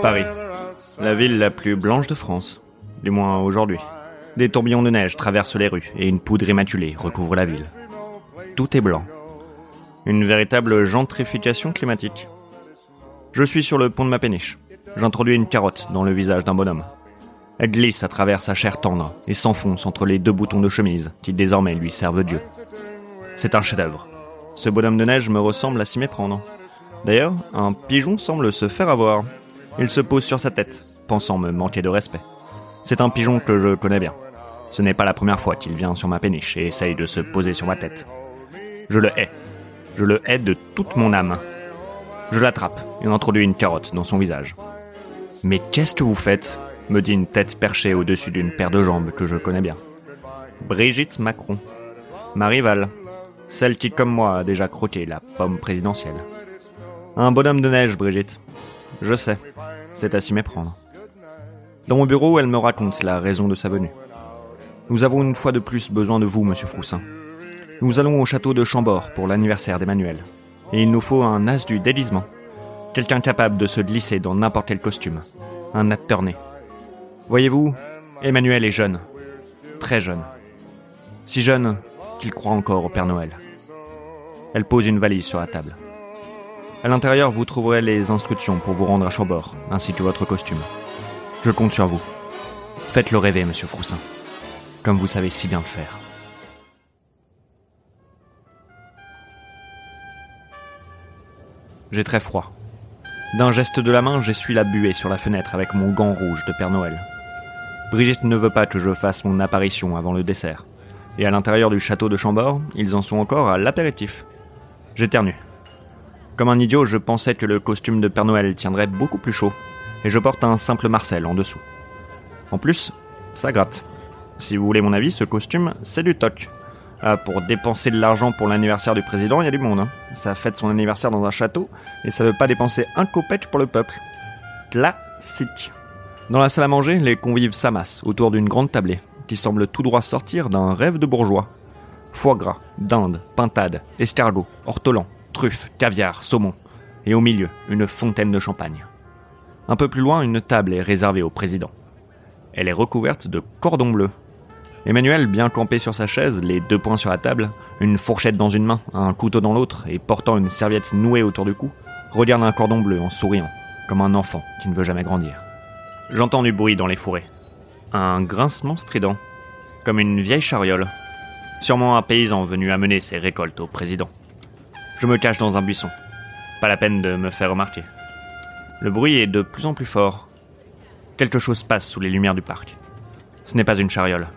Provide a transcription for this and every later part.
Paris. La ville la plus blanche de France. Du moins aujourd'hui. Des tourbillons de neige traversent les rues et une poudre immaculée recouvre la ville. Tout est blanc. Une véritable gentrification climatique. Je suis sur le pont de ma péniche. J'introduis une carotte dans le visage d'un bonhomme. Elle glisse à travers sa chair tendre et s'enfonce entre les deux boutons de chemise qui désormais lui servent Dieu. C'est un chef-d'œuvre. Ce bonhomme de neige me ressemble à s'y méprendre. D'ailleurs, un pigeon semble se faire avoir. Il se pose sur sa tête, pensant me manquer de respect. C'est un pigeon que je connais bien. Ce n'est pas la première fois qu'il vient sur ma péniche et essaye de se poser sur ma tête. Je le hais. Je le hais de toute mon âme. Je l'attrape et introduis une carotte dans son visage. Mais qu'est-ce que vous faites? me dit une tête perchée au-dessus d'une paire de jambes que je connais bien. Brigitte Macron. Ma rivale. Celle qui, comme moi, a déjà croqué la pomme présidentielle. Un bonhomme de neige, Brigitte. Je sais. C'est à s'y méprendre. Dans mon bureau, elle me raconte la raison de sa venue. Nous avons une fois de plus besoin de vous, monsieur Froussin. Nous allons au château de Chambord pour l'anniversaire d'Emmanuel. Et il nous faut un as du déguisement. Quelqu'un capable de se glisser dans n'importe quel costume. Un acteur né. Voyez-vous, Emmanuel est jeune. Très jeune. Si jeune qu'il croit encore au Père Noël. Elle pose une valise sur la table. À l'intérieur, vous trouverez les instructions pour vous rendre à Chambord, ainsi que votre costume. Je compte sur vous. Faites-le rêver, monsieur Froussin. Comme vous savez si bien le faire. J'ai très froid. D'un geste de la main, j'essuie la buée sur la fenêtre avec mon gant rouge de Père Noël. Brigitte ne veut pas que je fasse mon apparition avant le dessert. Et à l'intérieur du château de Chambord, ils en sont encore à l'apéritif. J'éternue. Comme un idiot, je pensais que le costume de Père Noël tiendrait beaucoup plus chaud, et je porte un simple Marcel en dessous. En plus, ça gratte. Si vous voulez mon avis, ce costume, c'est du toc. Ah, pour dépenser de l'argent pour l'anniversaire du président, il y a du monde. Hein. Ça fête son anniversaire dans un château, et ça veut pas dépenser un copec pour le peuple. Classique. Dans la salle à manger, les convives s'amassent autour d'une grande tablée, qui semble tout droit sortir d'un rêve de bourgeois. Foie gras, dinde, pintade, escargot, ortolan, truffes, caviar, saumon, et au milieu, une fontaine de champagne. Un peu plus loin, une table est réservée au président. Elle est recouverte de cordons bleus. Emmanuel, bien campé sur sa chaise, les deux poings sur la table, une fourchette dans une main, un couteau dans l'autre, et portant une serviette nouée autour du cou, regarde un cordon bleu en souriant, comme un enfant qui ne veut jamais grandir. J'entends du bruit dans les fourrés. Un grincement strident, comme une vieille chariole. Sûrement un paysan venu amener ses récoltes au président. Je me cache dans un buisson. Pas la peine de me faire remarquer. Le bruit est de plus en plus fort. Quelque chose passe sous les lumières du parc. Ce n'est pas une chariole.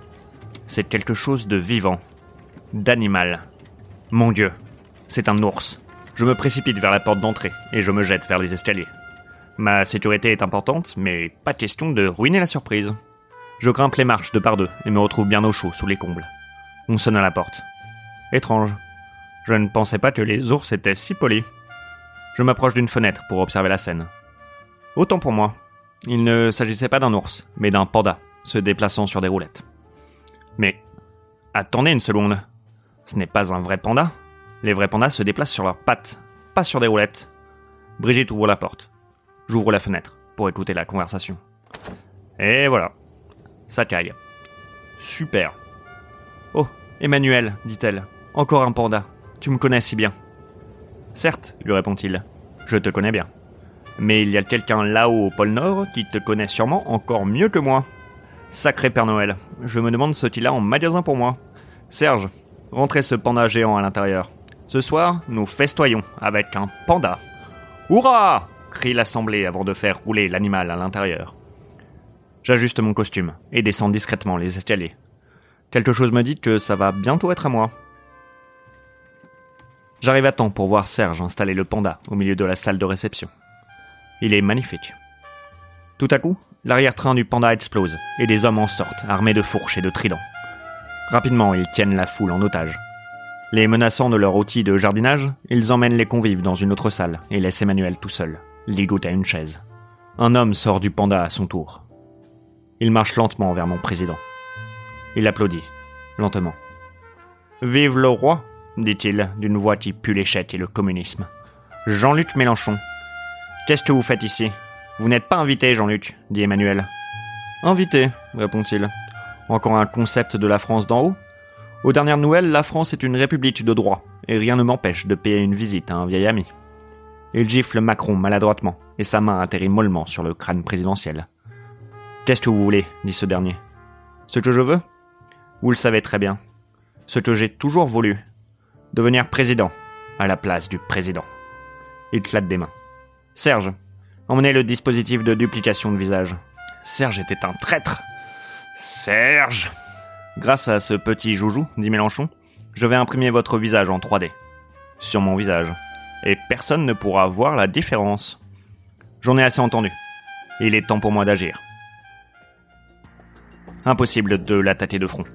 C'est quelque chose de vivant, d'animal. Mon Dieu, c'est un ours. Je me précipite vers la porte d'entrée et je me jette vers les escaliers. Ma sécurité est importante, mais pas question de ruiner la surprise. Je grimpe les marches de par deux et me retrouve bien au chaud sous les combles. On sonne à la porte. Étrange. Je ne pensais pas que les ours étaient si polis. Je m'approche d'une fenêtre pour observer la scène. Autant pour moi. Il ne s'agissait pas d'un ours, mais d'un panda, se déplaçant sur des roulettes. Mais attendez une seconde. Ce n'est pas un vrai panda. Les vrais pandas se déplacent sur leurs pattes, pas sur des roulettes. Brigitte ouvre la porte. J'ouvre la fenêtre pour écouter la conversation. Et voilà. Ça caille. Super. Oh, Emmanuel, dit-elle. Encore un panda. Tu me connais si bien. Certes, lui répond-il. Je te connais bien. Mais il y a quelqu'un là-haut au pôle Nord qui te connaît sûrement encore mieux que moi. Sacré Père Noël, je me demande ce qu'il a en magasin pour moi. Serge, rentrez ce panda géant à l'intérieur. Ce soir, nous festoyons avec un panda. Hurrah crie l'assemblée avant de faire rouler l'animal à l'intérieur. J'ajuste mon costume et descends discrètement les escaliers. Quelque chose me dit que ça va bientôt être à moi. J'arrive à temps pour voir Serge installer le panda au milieu de la salle de réception. Il est magnifique. Tout à coup, l'arrière-train du panda explose et des hommes en sortent, armés de fourches et de tridents. Rapidement, ils tiennent la foule en otage. Les menaçant de leur outil de jardinage, ils emmènent les convives dans une autre salle et laissent Emmanuel tout seul, ligoté à une chaise. Un homme sort du panda à son tour. Il marche lentement vers mon président. Il applaudit, lentement. Vive le roi, dit-il, d'une voix qui pue l'échec et le communisme. Jean-Luc Mélenchon. Qu'est-ce que vous faites ici? Vous n'êtes pas invité, Jean-Luc, dit Emmanuel. Invité, répond-il. Encore un concept de la France d'en haut? Aux dernières nouvelles, la France est une république de droit, et rien ne m'empêche de payer une visite à un vieil ami. Il gifle Macron maladroitement, et sa main atterrit mollement sur le crâne présidentiel. Qu'est-ce que vous voulez? dit ce dernier. Ce que je veux? Vous le savez très bien. Ce que j'ai toujours voulu. Devenir président, à la place du président. Il claque des mains. Serge, emmenez le dispositif de duplication de visage. Serge était un traître. Serge Grâce à ce petit joujou, dit Mélenchon, je vais imprimer votre visage en 3D. Sur mon visage. Et personne ne pourra voir la différence. J'en ai assez entendu. Il est temps pour moi d'agir. Impossible de l'attaquer de front.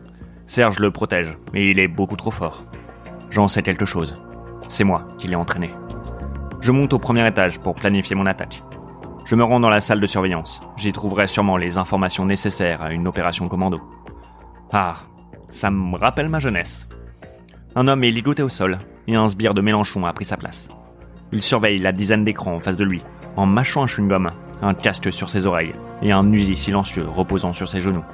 Serge le protège, mais il est beaucoup trop fort. J'en sais quelque chose. C'est moi qui l'ai entraîné. Je monte au premier étage pour planifier mon attaque. Je me rends dans la salle de surveillance. J'y trouverai sûrement les informations nécessaires à une opération commando. Ah, ça me rappelle ma jeunesse. Un homme est ligoté au sol, et un sbire de Mélenchon a pris sa place. Il surveille la dizaine d'écrans en face de lui, en mâchant un chewing-gum, un casque sur ses oreilles, et un usi silencieux reposant sur ses genoux.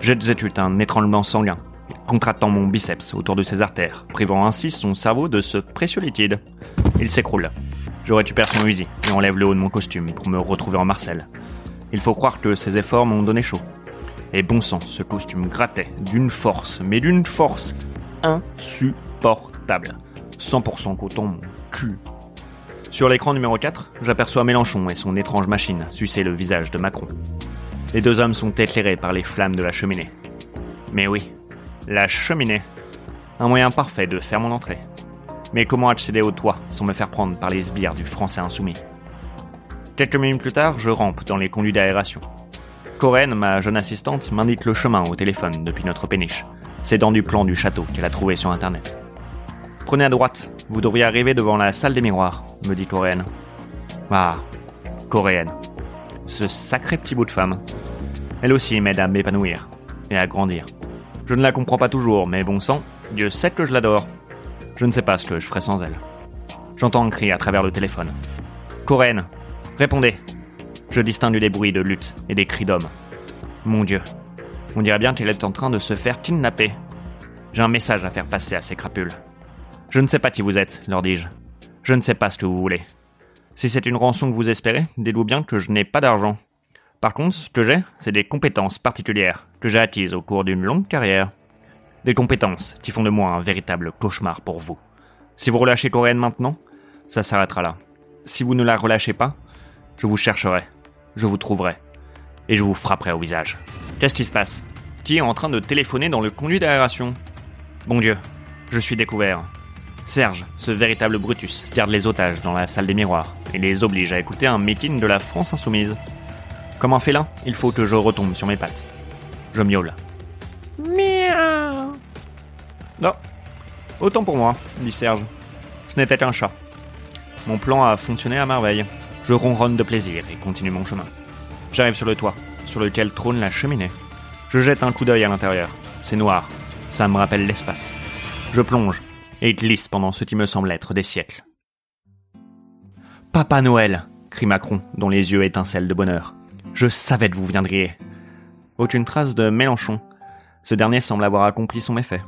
J'exécute un étranglement sanguin, contractant mon biceps autour de ses artères, privant ainsi son cerveau de ce précieux liquide. Il s'écroule. Je récupère son Uzi et enlève le haut de mon costume pour me retrouver en Marcel. Il faut croire que ces efforts m'ont donné chaud. Et bon sang, ce costume grattait d'une force, mais d'une force insupportable. 100% coton, mon cul. Sur l'écran numéro 4, j'aperçois Mélenchon et son étrange machine sucer le visage de Macron. Les deux hommes sont éclairés par les flammes de la cheminée. Mais oui, la cheminée. Un moyen parfait de faire mon entrée. Mais comment accéder au toit sans me faire prendre par les sbires du français insoumis? Quelques minutes plus tard, je rampe dans les conduits d'aération. Corinne, ma jeune assistante, m'indique le chemin au téléphone depuis notre péniche, s'aidant du plan du château qu'elle a trouvé sur internet. Prenez à droite, vous devriez arriver devant la salle des miroirs, me dit Coréenne. Ah, coréenne. Ce sacré petit bout de femme. Elle aussi m'aide à m'épanouir et à grandir. Je ne la comprends pas toujours, mais bon sang, Dieu sait que je l'adore. Je ne sais pas ce que je ferais sans elle. J'entends un cri à travers le téléphone. Coréenne, répondez. Je distingue des bruits de lutte et des cris d'hommes. Mon Dieu, on dirait bien qu'elle est en train de se faire kidnapper. J'ai un message à faire passer à ces crapules. Je ne sais pas qui vous êtes, leur dis-je. Je ne sais pas ce que vous voulez. Si c'est une rançon que vous espérez, dites-vous bien que je n'ai pas d'argent. Par contre, ce que j'ai, c'est des compétences particulières que j'ai au cours d'une longue carrière. Des compétences qui font de moi un véritable cauchemar pour vous. Si vous relâchez Coréenne maintenant, ça s'arrêtera là. Si vous ne la relâchez pas, je vous chercherai, je vous trouverai, et je vous frapperai au visage. Qu'est-ce qui se passe? Qui est en train de téléphoner dans le conduit d'aération Bon Dieu, je suis découvert. Serge, ce véritable Brutus, garde les otages dans la salle des miroirs et les oblige à écouter un meeting de la France insoumise. Comme un félin, il faut que je retombe sur mes pattes. Je miaule. Miaou Non. Autant pour moi, dit Serge. Ce n'était qu'un chat. Mon plan a fonctionné à merveille. Je ronronne de plaisir et continue mon chemin. J'arrive sur le toit, sur lequel trône la cheminée. Je jette un coup d'œil à l'intérieur. C'est noir. Ça me rappelle l'espace. Je plonge et glisse pendant ce qui me semble être des siècles. Papa Noël crie Macron, dont les yeux étincellent de bonheur. Je savais que vous viendriez. Aucune trace de Mélenchon. Ce dernier semble avoir accompli son méfait.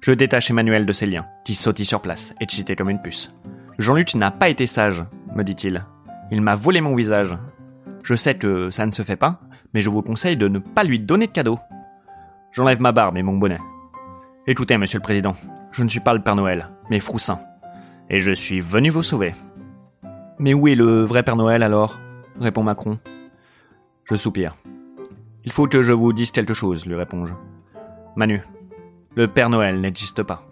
Je détache Emmanuel de ses liens, qui sautille sur place, excité comme une puce. Jean-Luc n'a pas été sage, me dit-il. Il m'a volé mon visage. Je sais que ça ne se fait pas, mais je vous conseille de ne pas lui donner de cadeau. J'enlève ma barbe et mon bonnet. Écoutez, monsieur le président, je ne suis pas le Père Noël, mais Froussin. Et je suis venu vous sauver. Mais où est le vrai Père Noël alors? répond Macron. Je soupire. Il faut que je vous dise quelque chose, lui réponds-je. Manu, le Père Noël n'existe pas.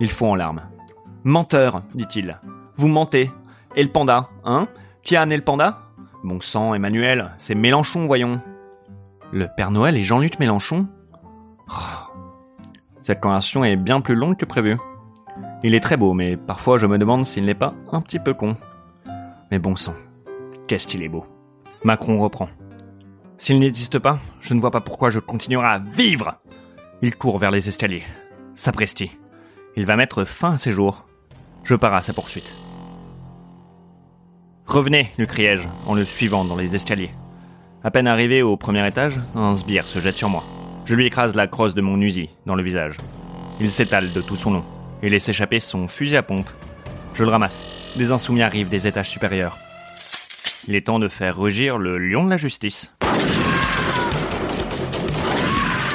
Il fond en larmes. Menteur, dit-il. Vous mentez. Et le panda, hein? Tiens, et le panda? Bon sang, Emmanuel, c'est Mélenchon, voyons. Le Père Noël et Jean-Luc Mélenchon? Oh. Cette conversation est bien plus longue que prévu. Il est très beau, mais parfois je me demande s'il n'est pas un petit peu con. Mais bon sang, qu'est-ce qu'il est beau. Macron reprend. S'il n'existe pas, je ne vois pas pourquoi je continuerai à vivre. Il court vers les escaliers. Sapristi. Il va mettre fin à ses jours. Je pars à sa poursuite. Revenez, lui criai-je, en le suivant dans les escaliers. À peine arrivé au premier étage, un sbire se jette sur moi. Je lui écrase la crosse de mon Uzi dans le visage. Il s'étale de tout son long et laisse échapper son fusil à pompe. Je le ramasse. Des insoumis arrivent des étages supérieurs. Il est temps de faire rugir le lion de la justice.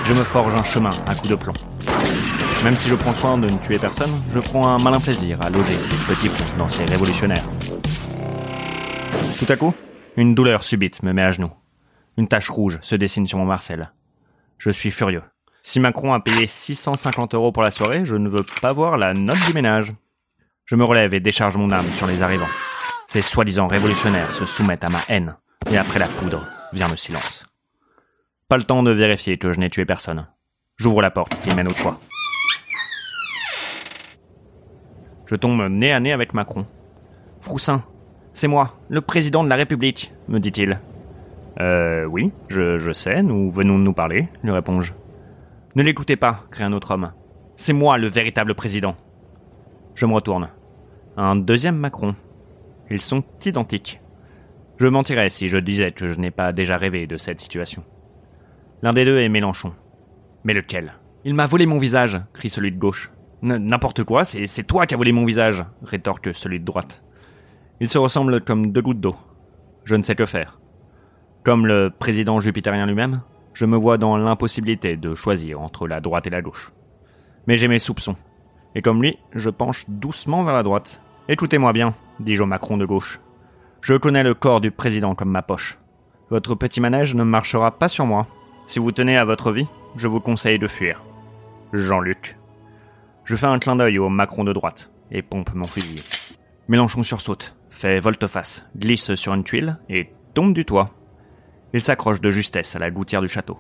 Je me forge un chemin à coups de plomb. Même si je prends soin de ne tuer personne, je prends un malin plaisir à loger ces petits plombs dans ces révolutionnaires. Tout à coup, une douleur subite me met à genoux. Une tache rouge se dessine sur mon Marcel. Je suis furieux. Si Macron a payé 650 euros pour la soirée, je ne veux pas voir la note du ménage. Je me relève et décharge mon âme sur les arrivants. Ces soi-disant révolutionnaires se soumettent à ma haine, et après la poudre vient le silence. Pas le temps de vérifier que je n'ai tué personne. J'ouvre la porte qui mène au toit. Je tombe nez à nez avec Macron. Froussin, c'est moi, le président de la République, me dit-il. Euh, oui, je, je sais, nous venons de nous parler, lui réponds-je. Ne l'écoutez pas, crie un autre homme. C'est moi le véritable président. Je me retourne. Un deuxième Macron. Ils sont identiques. Je mentirais si je disais que je n'ai pas déjà rêvé de cette situation. L'un des deux est Mélenchon. Mais lequel? Il m'a volé mon visage, crie celui de gauche. N'importe quoi, c'est toi qui as volé mon visage, rétorque celui de droite. Ils se ressemblent comme deux gouttes d'eau. Je ne sais que faire. Comme le président jupitérien lui-même, je me vois dans l'impossibilité de choisir entre la droite et la gauche. Mais j'ai mes soupçons. Et comme lui, je penche doucement vers la droite. Écoutez-moi bien, dis-je au Macron de gauche. Je connais le corps du président comme ma poche. Votre petit manège ne marchera pas sur moi. Si vous tenez à votre vie, je vous conseille de fuir. Jean-Luc. Je fais un clin d'œil au Macron de droite et pompe mon fusil. Mélenchon sursaute, fait volte-face, glisse sur une tuile et tombe du toit. Il s'accroche de justesse à la gouttière du château.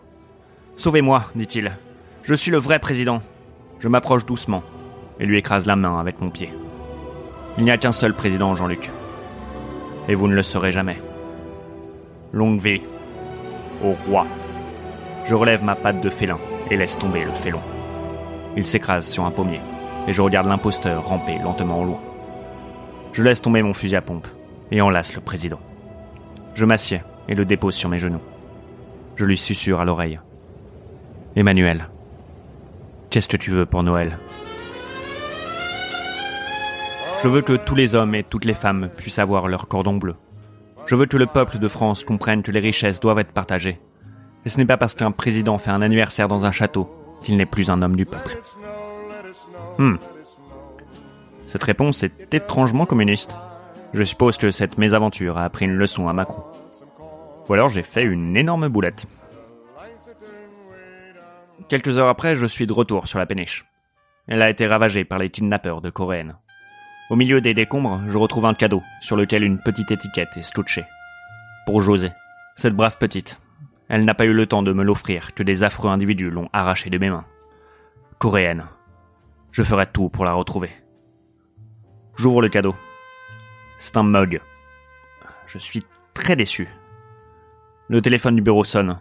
Sauvez-moi, dit-il. Je suis le vrai président. Je m'approche doucement et lui écrase la main avec mon pied. Il n'y a qu'un seul président, Jean-Luc. Et vous ne le serez jamais. Longue vie au roi. Je relève ma patte de félin et laisse tomber le félon. Il s'écrase sur un pommier et je regarde l'imposteur ramper lentement au loin. Je laisse tomber mon fusil à pompe et enlace le président. Je m'assieds et le dépose sur mes genoux. Je lui susurre à l'oreille. Emmanuel, qu'est-ce que tu veux pour Noël? Je veux que tous les hommes et toutes les femmes puissent avoir leur cordon bleu. Je veux que le peuple de France comprenne que les richesses doivent être partagées. Et ce n'est pas parce qu'un président fait un anniversaire dans un château qu'il n'est plus un homme du peuple. Hmm. Cette réponse est étrangement communiste. Je suppose que cette mésaventure a appris une leçon à Macron. Ou alors j'ai fait une énorme boulette. Quelques heures après, je suis de retour sur la péniche. Elle a été ravagée par les kidnappeurs de Coréennes. Au milieu des décombres, je retrouve un cadeau sur lequel une petite étiquette est scotchée. Pour José. Cette brave petite. Elle n'a pas eu le temps de me l'offrir que des affreux individus l'ont arrachée de mes mains. Coréenne. Je ferai tout pour la retrouver. J'ouvre le cadeau. C'est un mug. Je suis très déçu. Le téléphone du bureau sonne.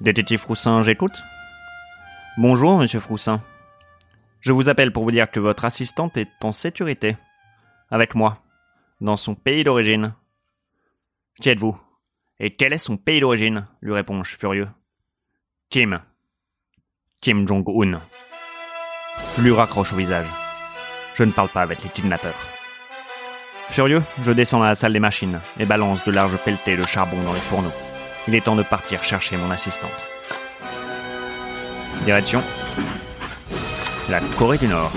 Détective Froussin, j'écoute Bonjour, monsieur Froussin. Je vous appelle pour vous dire que votre assistante est en sécurité. Avec moi. Dans son pays d'origine. Qui êtes-vous? Et quel est son pays d'origine? lui réponds-je furieux. Kim. Kim Jong-un. Je lui raccroche au visage. Je ne parle pas avec les kidnappeurs. Furieux, je descends à la salle des machines et balance de larges pelletées de charbon dans les fourneaux. Il est temps de partir chercher mon assistante. Direction la Corée du Nord.